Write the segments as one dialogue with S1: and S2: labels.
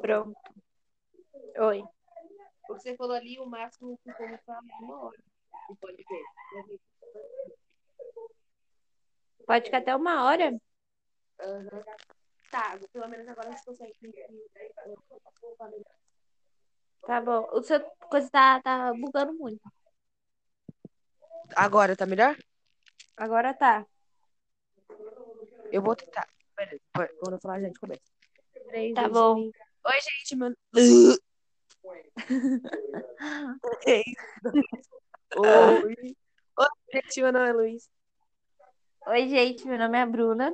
S1: Pronto. Oi.
S2: O que você falou ali, o máximo que como fala é uma hora. Pode ver.
S1: Pode ficar até uma hora?
S2: Uhum. Tá, pelo menos agora gente consegue.
S1: Tá bom. O seu coisa tá, tá bugando muito.
S2: Agora tá melhor?
S1: Agora tá.
S2: Eu vou tentar. Peraí, quando eu falar, a gente começa.
S1: Três, tá bom.
S2: Oi, gente, meu. Oi. Oi, gente, meu nome é Luiz.
S1: Oi, gente, meu nome é Bruna.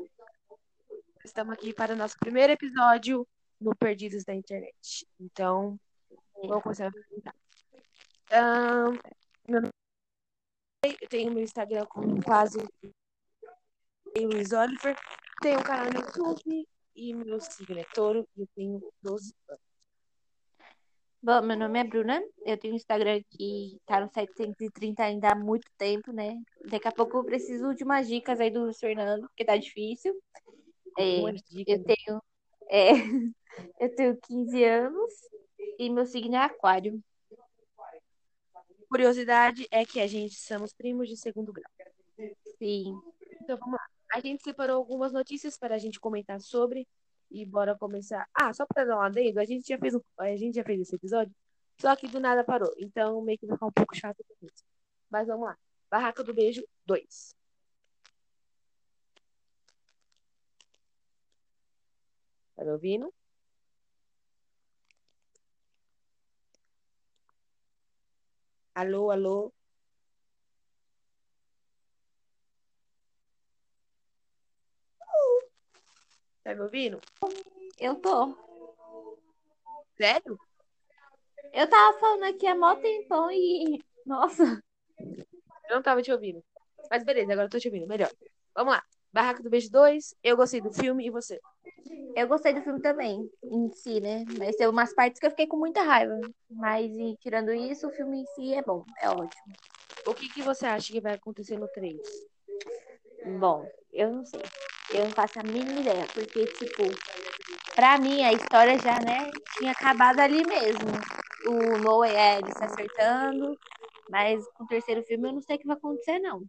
S2: Estamos aqui para o nosso primeiro episódio no Perdidos da Internet. Então, vamos começar a apresentar. Um, meu nome... Eu tenho meu Instagram com quase Luiz Oliver. Tenho um canal no YouTube e meu signo é touro e eu tenho 12 anos.
S1: Bom, meu nome é Bruna, eu tenho um Instagram que tá no 730 ainda há muito tempo, né? Daqui a pouco eu preciso de umas dicas aí do Fernando, porque tá difícil. É, eu né? tenho é, eu tenho 15 anos e meu signo é aquário.
S2: Curiosidade é que a gente somos primos de segundo grau.
S1: Sim.
S2: Então vamos lá. A gente separou algumas notícias para a gente comentar sobre e bora começar. Ah, só para dar um adendo, a gente já fez um... a gente já fez esse episódio, só que do nada parou. Então meio que vai ficar um pouco chato isso. Mas vamos lá. Barraca do Beijo 2. Tá me ouvindo? Alô, alô. Tá me ouvindo?
S1: Eu tô.
S2: Sério?
S1: Eu tava falando aqui há mó tempão e. Nossa.
S2: Eu não tava te ouvindo. Mas beleza, agora eu tô te ouvindo. Melhor. Vamos lá. Barraca do Beijo 2. Eu gostei do filme e você?
S1: Eu gostei do filme também, em si, né? Mas tem umas partes que eu fiquei com muita raiva. Mas, e, tirando isso, o filme em si é bom, é ótimo.
S2: O que, que você acha que vai acontecer no 3?
S1: Bom, eu não sei. Eu não faço a mínima ideia, porque, tipo, pra mim a história já, né, tinha acabado ali mesmo. O Noah é ele se acertando, mas com o terceiro filme eu não sei o que vai acontecer, não.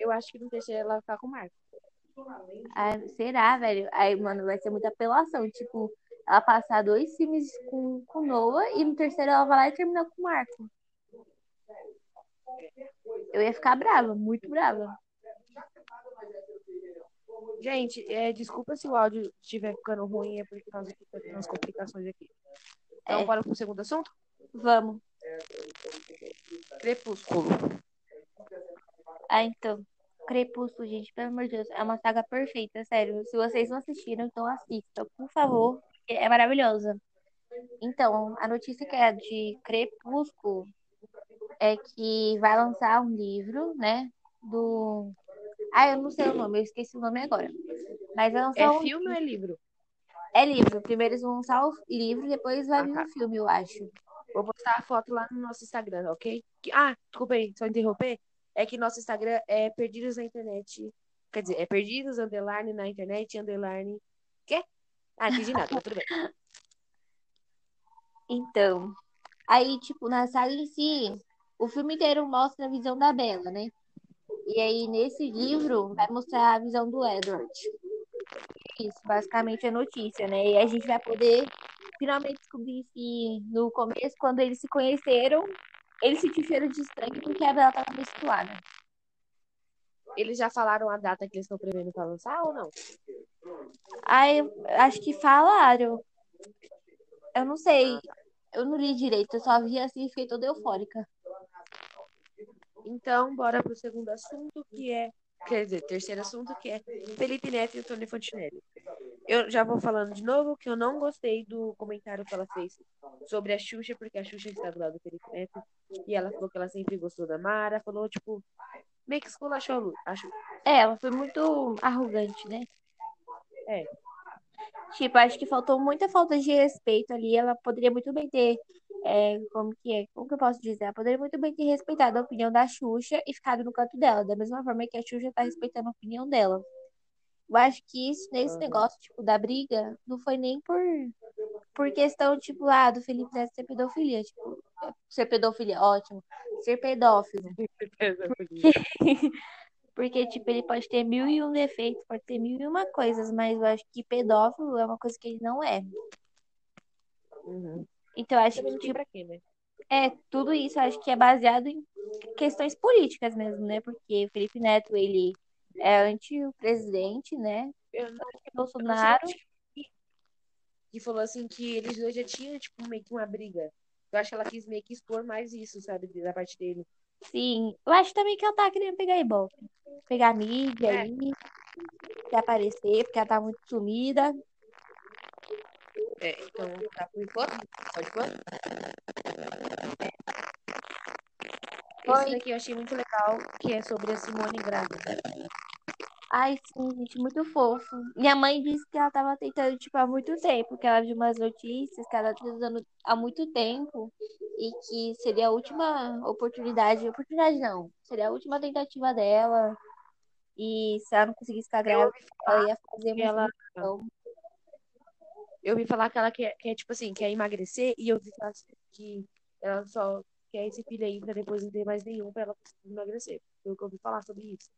S2: Eu acho que no terceiro ela vai ficar com o Marco.
S1: Ah, será, velho? Aí, mano, vai ser muita apelação. Tipo, ela passar dois filmes com, com Noah e no terceiro ela vai lá e termina com o Marco. Eu ia ficar brava, muito brava.
S2: Gente, é, desculpa se o áudio estiver ficando ruim, é porque nós temos umas complicações aqui. Então, é. bora pro segundo assunto?
S1: Vamos.
S2: Crepúsculo.
S1: Ah, então. Crepúsculo, gente, pelo amor de Deus, é uma saga perfeita, sério. Se vocês não assistiram, então assistam, por favor. É maravilhosa. Então, a notícia que é de Crepúsculo é que vai lançar um livro, né? Do ah, eu não sei o nome, eu esqueci o nome agora. Mas
S2: é
S1: um...
S2: filme ou é livro?
S1: É livro. Primeiro eles vão lançar o livro, depois vai ah, vir tá. o filme, eu acho.
S2: Vou postar a foto lá no nosso Instagram, ok? Ah, desculpa aí, só interromper. É que nosso Instagram é Perdidos na Internet. Quer dizer, é Perdidos, underline, na internet, underline. Quê? Ah, entendi nada, mas tudo bem.
S1: Então, aí, tipo, na saga em si, o filme inteiro mostra a visão da Bela, né? E aí, nesse livro, vai mostrar a visão do Edward. Isso, basicamente, é notícia, né? E a gente vai poder finalmente descobrir se no começo, quando eles se conheceram, eles sentiram de estranho porque a Bela estava menstruada.
S2: Eles já falaram a data que eles estão prevendo para lançar ou não?
S1: Eu acho que falaram. Eu não sei. Eu não li direito, eu só vi assim e fiquei toda eufórica.
S2: Então, bora para o segundo assunto, que é. Quer dizer, terceiro assunto, que é Felipe Neto e Antônio Fontinelli. Eu já vou falando de novo que eu não gostei do comentário que ela fez sobre a Xuxa, porque a Xuxa está do lado do Felipe Neto. E ela falou que ela sempre gostou da Mara. Falou, tipo, meio que esculachou a Xuxa.
S1: É, ela foi muito arrogante, né?
S2: É.
S1: Tipo, acho que faltou muita falta de respeito ali. Ela poderia muito bem ter é, como que é, como que eu posso dizer? Ela poderia muito bem ter respeitado a opinião da Xuxa e ficado no canto dela, da mesma forma que a Xuxa tá respeitando a opinião dela. Eu acho que isso, nesse negócio, tipo, da briga, não foi nem por por questão, tipo, ah, do Felipe Neto ser pedofilia. Tipo, ser pedofilia, ótimo. Ser pedófilo. Porque, porque, tipo, ele pode ter mil e um defeitos, pode ter mil e uma coisas, mas eu acho que pedófilo é uma coisa que ele não é.
S2: Uhum.
S1: Então, acho
S2: Também
S1: que,
S2: tem
S1: tipo,
S2: quê, né?
S1: é, tudo isso acho que é baseado em questões políticas mesmo, né? Porque o Felipe Neto, ele é anti o presidente, né?
S2: Eu não,
S1: Anti
S2: sei
S1: Bolsonaro.
S2: que, que falou assim que eles dois já tinham, tipo, meio que uma briga. Eu acho que ela quis meio que expor mais isso, sabe, da parte dele.
S1: Sim, eu acho também que ela tá querendo pegar Ibope. Pegar mídia
S2: É.
S1: aí, se aparecer, porque ela tá muito sumida.
S2: É, então, tá por enquanto? Pode pôr? Esse
S1: Oi.
S2: daqui eu achei muito legal, que é sobre a Simone grávida.
S1: Ai, sim, gente, muito fofo. Minha mãe disse que ela tava tentando, tipo, há muito tempo, que ela viu umas notícias, que ela tá tentando há muito tempo, e que seria a última oportunidade, oportunidade não, seria a última tentativa dela, e se ela não conseguisse ficar grávida, ela ia fazer uma
S2: ela. Eu ouvi falar que ela quer, quer, tipo assim, quer emagrecer, e eu vi que ela, que ela só quer esse filho aí pra depois não ter mais nenhum pra ela conseguir emagrecer. Foi o que eu ouvi falar sobre isso.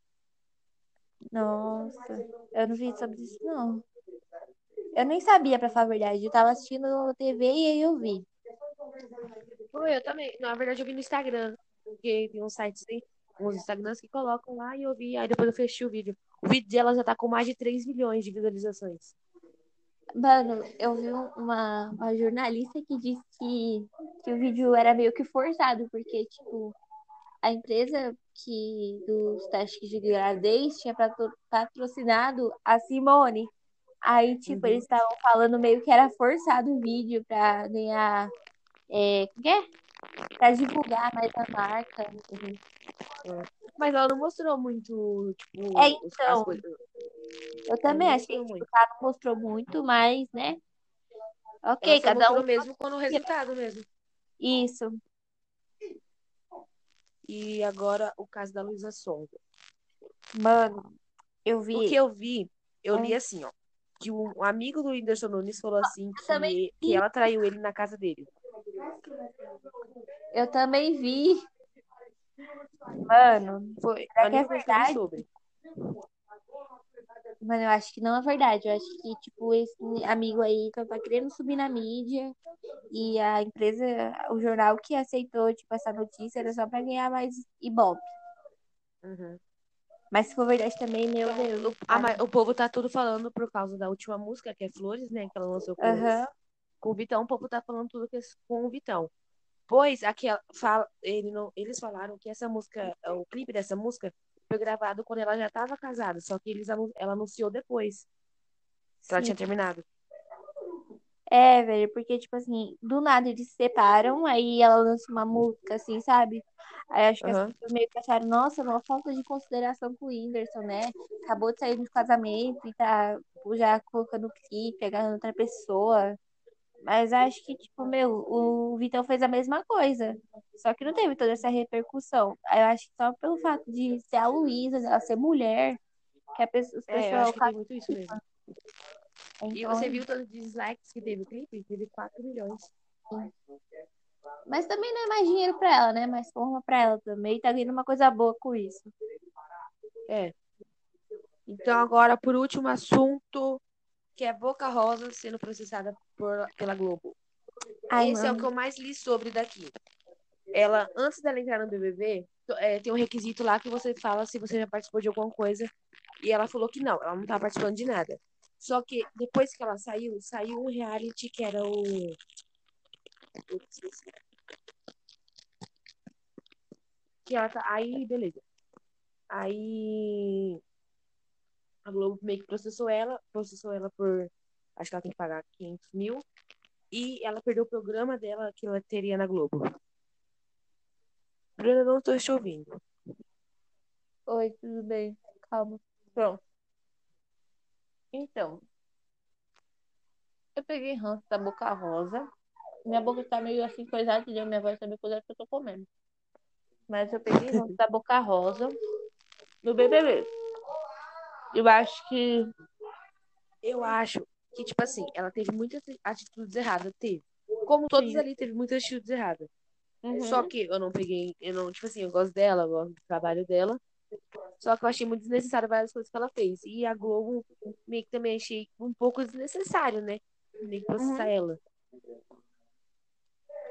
S1: Nossa, eu não vi sobre isso, não. Eu nem sabia, pra falar a verdade. Eu tava assistindo TV e aí eu vi.
S2: Foi, eu também. Na verdade, eu vi no Instagram, porque tem uns sites aí, uns Instagrams que colocam lá e eu vi, aí depois eu fechei o vídeo. O vídeo dela já tá com mais de 3 milhões de visualizações.
S1: Mano, eu vi um- uma, uma jornalista que disse que, que o vídeo era meio que forçado, porque, tipo, a empresa que dos testes de gravidez tinha patro- patrocinado a Simone. Aí, tipo,
S2: Uhum.
S1: eles estavam falando meio que era forçado o vídeo pra ganhar. É, quê? Pra divulgar mais a marca.
S2: Mas ela não mostrou muito, tipo,
S1: É, então, eu também
S2: não
S1: achei que
S2: muito.
S1: o cara não mostrou muito, mas, né? Ok,
S2: Ela
S1: cada um.
S2: mesmo quando o resultado mesmo.
S1: Isso.
S2: E agora o caso da Luísa Sonza.
S1: Mano, eu
S2: O
S1: vi.
S2: que eu vi, eu li
S1: Hum.
S2: assim, ó. Que um amigo do Whindersson Nunes falou assim que,
S1: também
S2: que ela traiu ele na casa dele.
S1: Eu também vi. Mano,
S2: Foi
S1: será que é
S2: que vi
S1: verdade?
S2: sobre.
S1: Mano, eu acho que não é verdade. Eu acho que, tipo, esse amigo aí que tá querendo subir na mídia e a empresa, o jornal que aceitou, tipo, essa notícia era só pra ganhar mais ibope.
S2: Uhum.
S1: Mas se for verdade também, meu Deus.
S2: o, povo tá tudo falando por causa da última música, que é Flores, né? Que ela lançou com,
S1: Aham.
S2: com o Vitão. O povo tá falando tudo que é com o Vitão. Pois aquela, fala, ele não, eles falaram que essa música, o clipe dessa música foi gravado quando ela já estava casada, só que eles, anu- ela anunciou depois que ela
S1: Sim.
S2: tinha terminado.
S1: É, velho, porque, tipo assim, do nada eles se separam, aí ela lança uma música, assim, sabe? Aí acho que as
S2: Aham.
S1: pessoas meio que acharam, nossa, uma falta de consideração com o Whindersson, né? Acabou de sair do casamento e tá já colocando clipe, agarrando outra pessoa. Mas acho que, tipo, meu, o Vitão fez a mesma coisa. Só que não teve toda essa repercussão. Eu acho que só pelo fato de ser a Luísa, dela ser mulher, que a pessoa,
S2: É, eu acho que tem muito isso mesmo. E
S1: Então,
S2: você viu todos os dislikes que teve o clipe? Teve 4 milhões.
S1: Mas também não é mais dinheiro pra ela, né? Mais forma pra ela também. Tá vindo uma coisa boa com isso.
S2: É. Então, agora, por último assunto, que é Boca Rosa sendo processada por, pela Globo.
S1: Ai,
S2: Esse é o que eu mais li sobre daqui. Ela, antes dela entrar no BBB, é, tem um requisito lá que você fala se você já participou de alguma coisa. E ela falou que não, ela não tá participando de nada. Só que depois que ela saiu, saiu um reality que era o. Que ela tá. Aí, beleza. Aí. A Globo meio que processou ela, processou ela por. Acho que ela tem que pagar 500 mil. E ela perdeu o programa dela que ela teria na Globo. Bruna, não estou te ouvindo.
S1: Oi, tudo bem? Calma. Pronto. Então, eu peguei ranço da boca rosa. Minha boca tá meio assim coisada? Minha voz tá meio coisada que eu tô comendo. Mas eu peguei ranço da boca rosa no BBB. Eu acho que
S2: Eu acho que, tipo assim, ela teve muitas atitudes erradas, teve. Como todos
S1: Sim.
S2: ali, teve muitas atitudes erradas.
S1: Uhum.
S2: Só que eu não peguei, eu não, tipo assim, eu gosto dela, eu gosto do trabalho dela. Só que eu achei muito desnecessário várias coisas que ela fez. E a Globo meio que também achei um pouco desnecessário, né? Nem processar
S1: Uhum.
S2: ela.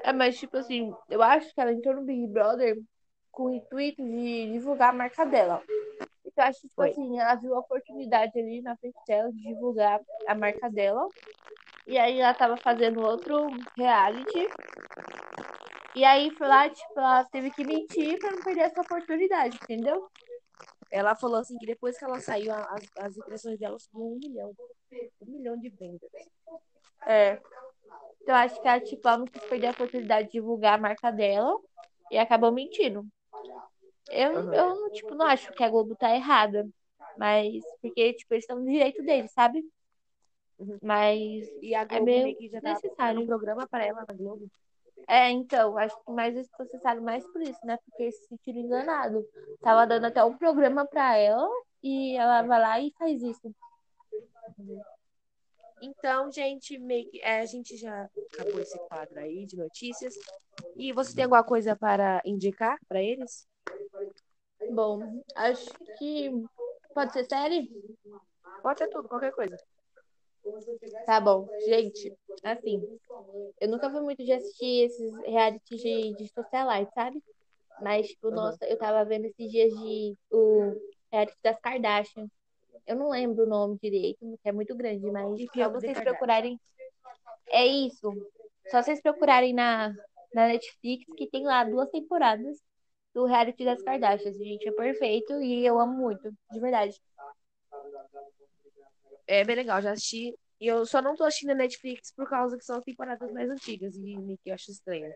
S1: É, mas tipo assim, eu acho que ela entrou no Big Brother com o intuito de divulgar a marca dela. Eu acho que, tipo
S2: Foi.
S1: assim, ela viu a oportunidade ali na frente dela de divulgar a marca dela. E aí ela tava fazendo outro reality. E aí foi lá, tipo, ela teve que mentir pra não perder essa oportunidade, entendeu?
S2: Ela falou assim que depois que ela saiu, as, as impressões dela subiu um milhão. Um milhão de vendas.
S1: É. Então, acho que ela, tipo, ela não quis perder a oportunidade de divulgar a marca dela e acabou mentindo. Eu,
S2: Aham.
S1: eu não, tipo, não acho que a Globo tá errada. Mas, porque, tipo, eles estão no direito deles, sabe?
S2: Uhum.
S1: Mas,
S2: E a Globo
S1: meio
S2: meio que já tava
S1: necessário.
S2: um programa pra ela na Globo.
S1: é, então, acho que mais eles processaram mais por isso, né? Porque eles se sentiram enganados. Tava dando até um programa pra ela e ela vai lá e faz isso.
S2: Então, gente, meio que, é, a gente já acabou esse quadro aí de notícias. E você tem alguma coisa para indicar para eles?
S1: Bom, acho que pode ser série?
S2: Pode ser tudo, qualquer coisa.
S1: Tá bom, gente, assim, eu nunca fui muito de assistir esses reality de, de socialite, sabe? Mas, tipo,
S2: Aham.
S1: nossa, eu tava vendo esses dias de o reality das Kardashian. Eu não lembro o nome direito, que é muito grande, mas só vocês procurarem. É isso. Só vocês procurarem na, na Netflix que tem lá duas temporadas do reality das Kardashians. Gente, é perfeito e eu amo muito, de verdade.
S2: É bem legal, já assisti. E eu só não tô assistindo na Netflix por causa que são as temporadas mais antigas e que eu acho estranho.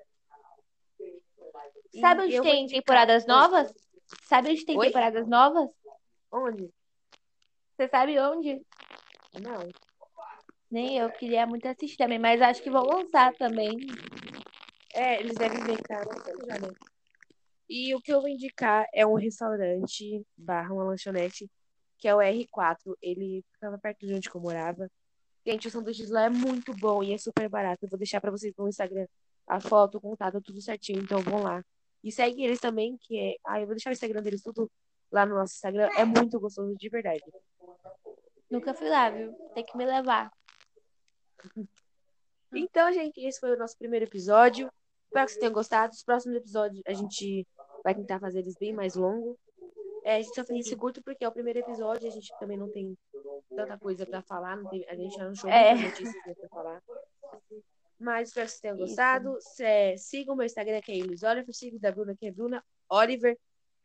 S1: Sabe onde
S2: eu
S1: tem temporadas novas? Sabe onde tem
S2: Oi?
S1: temporadas novas?
S2: Onde?
S1: Você sabe onde?
S2: Não.
S1: Nem eu queria muito assistir também, mas acho que vão lançar também.
S2: É, eles devem ver tá lançando já? E o que eu vou indicar é um restaurante barra uma lanchonete, que é o R4. Ele ficava perto de onde eu morava. Gente, o sanduíche lá é muito bom e é super barato. Eu vou deixar pra vocês no Instagram a foto, o contato, tudo certinho. Então vão lá. E segue eles também, que é. Ah, eu vou deixar o Instagram deles tudo lá no nosso Instagram. É muito gostoso, de verdade.
S1: Nunca fui lá, viu? Tem que me levar.
S2: Então, gente, esse foi o nosso primeiro episódio. Espero que vocês tenham gostado. Os próximos episódios a gente vai tentar fazer eles bem mais longos. É, a gente só fez esse curto porque é o primeiro episódio. A gente também não tem tanta coisa pra falar. Não tem- a gente já achou
S1: É.
S2: notícias né, pra falar. Mas espero que vocês tenham gostado. Cê, sigam o meu Instagram, que é Ilis Oliver. Siga o da Bruna, que é Bruna Oliver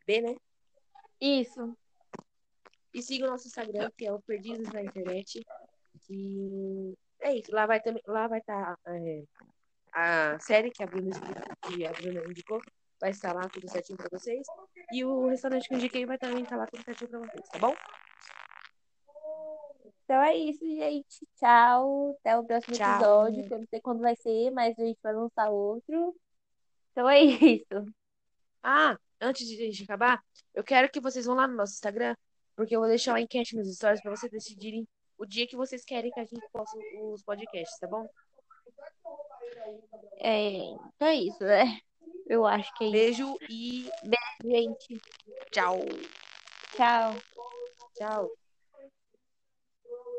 S2: B, né?
S1: Isso.
S2: E siga o nosso Instagram, que é o Perdidos na Internet. Que é isso. Lá vai também, lá vai estar a série que a Bruna, que a Bruna indicou. Vai estar lá tudo certinho pra vocês. E o restaurante que eu indiquei vai também estar lá tudo certinho pra vocês, tá bom?
S1: Então é isso, gente. Tchau. Até o próximo
S2: Tchau.
S1: episódio, que eu não sei quando vai ser, mas a gente vai lançar outro. Então é isso.
S2: Ah, antes de a gente acabar, eu quero que vocês vão lá no nosso Instagram, porque eu vou deixar uma enquete nos stories pra vocês decidirem o dia que vocês querem que a gente possa os podcasts, tá bom?
S1: É, então é isso, né? Eu acho que é isso,
S2: Beijo e
S1: gente.
S2: tchau.
S1: Tchau.
S2: Tchau.